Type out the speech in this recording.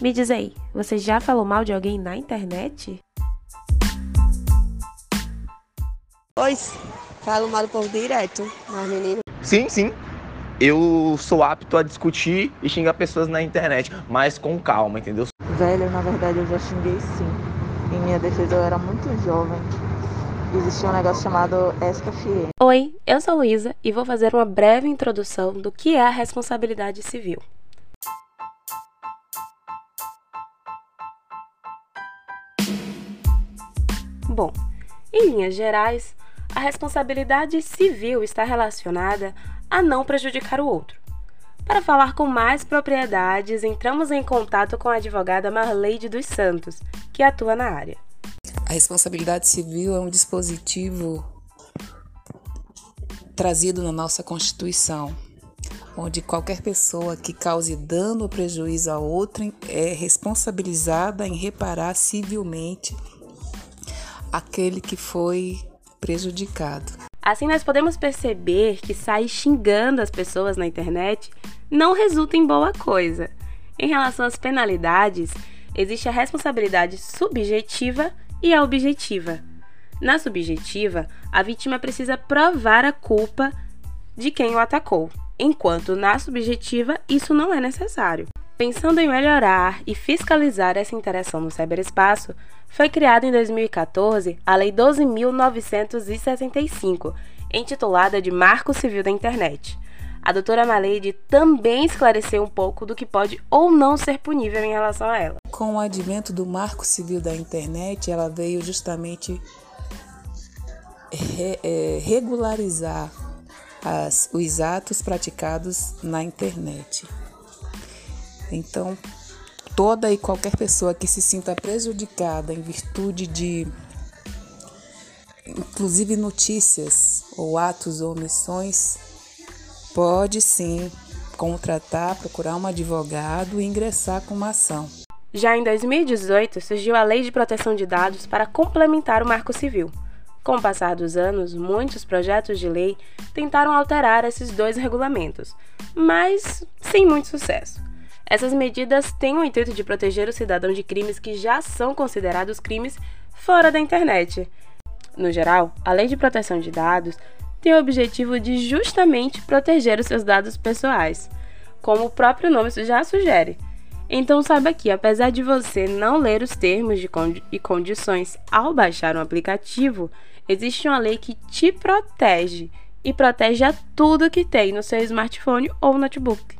Me diz aí, você já falou mal de alguém na internet? Pois, falo mal do povo direto, mas menino. Sim, sim. Eu sou apto a discutir e xingar pessoas na internet, mas com calma, entendeu? Velho, na verdade eu já xinguei sim. Em minha defesa eu era muito jovem. Existia um negócio chamado SKFM. Oi, eu sou Luísa e vou fazer uma breve introdução do que é a responsabilidade civil. Bom, em linhas gerais, a responsabilidade civil está relacionada a não prejudicar o outro. Para falar com mais propriedades, entramos em contato com a advogada Marleide dos Santos, que atua na área. A responsabilidade civil é um dispositivo trazido na nossa Constituição, onde qualquer pessoa que cause dano ou prejuízo a outrem é responsabilizada em reparar civilmente aquele que foi prejudicado. Assim, nós podemos perceber que sair xingando as pessoas na internet não resulta em boa coisa. Em relação às penalidades, existe a responsabilidade subjetiva e a objetiva. Na subjetiva, a vítima precisa provar a culpa de quem o atacou, enquanto na subjetiva isso não é necessário. Pensando em melhorar e fiscalizar essa interação no ciberespaço, foi criada em 2014 a Lei 12.965, intitulada de Marco Civil da Internet. A doutora Maleide também esclareceu um pouco do que pode ou não ser punível em relação a ela. Com o advento do Marco Civil da Internet, ela veio justamente re, é, regularizar as, os atos praticados na internet. Então, toda e qualquer pessoa que se sinta prejudicada em virtude de, inclusive, notícias ou atos ou omissões, pode sim contratar, procurar um advogado e ingressar com uma ação. Já em 2018, surgiu a Lei de Proteção de Dados para complementar o Marco Civil. Com o passar dos anos, muitos projetos de lei tentaram alterar esses dois regulamentos, mas sem muito sucesso. Essas medidas têm o intuito de proteger o cidadão de crimes que já são considerados crimes fora da internet. No geral, a Lei de Proteção de Dados tem o objetivo de justamente proteger os seus dados pessoais, como o próprio nome já sugere. Então saiba que, apesar de você não ler os termos condi e condições ao baixar um aplicativo, existe uma lei que te protege e protege a tudo que tem no seu smartphone ou notebook.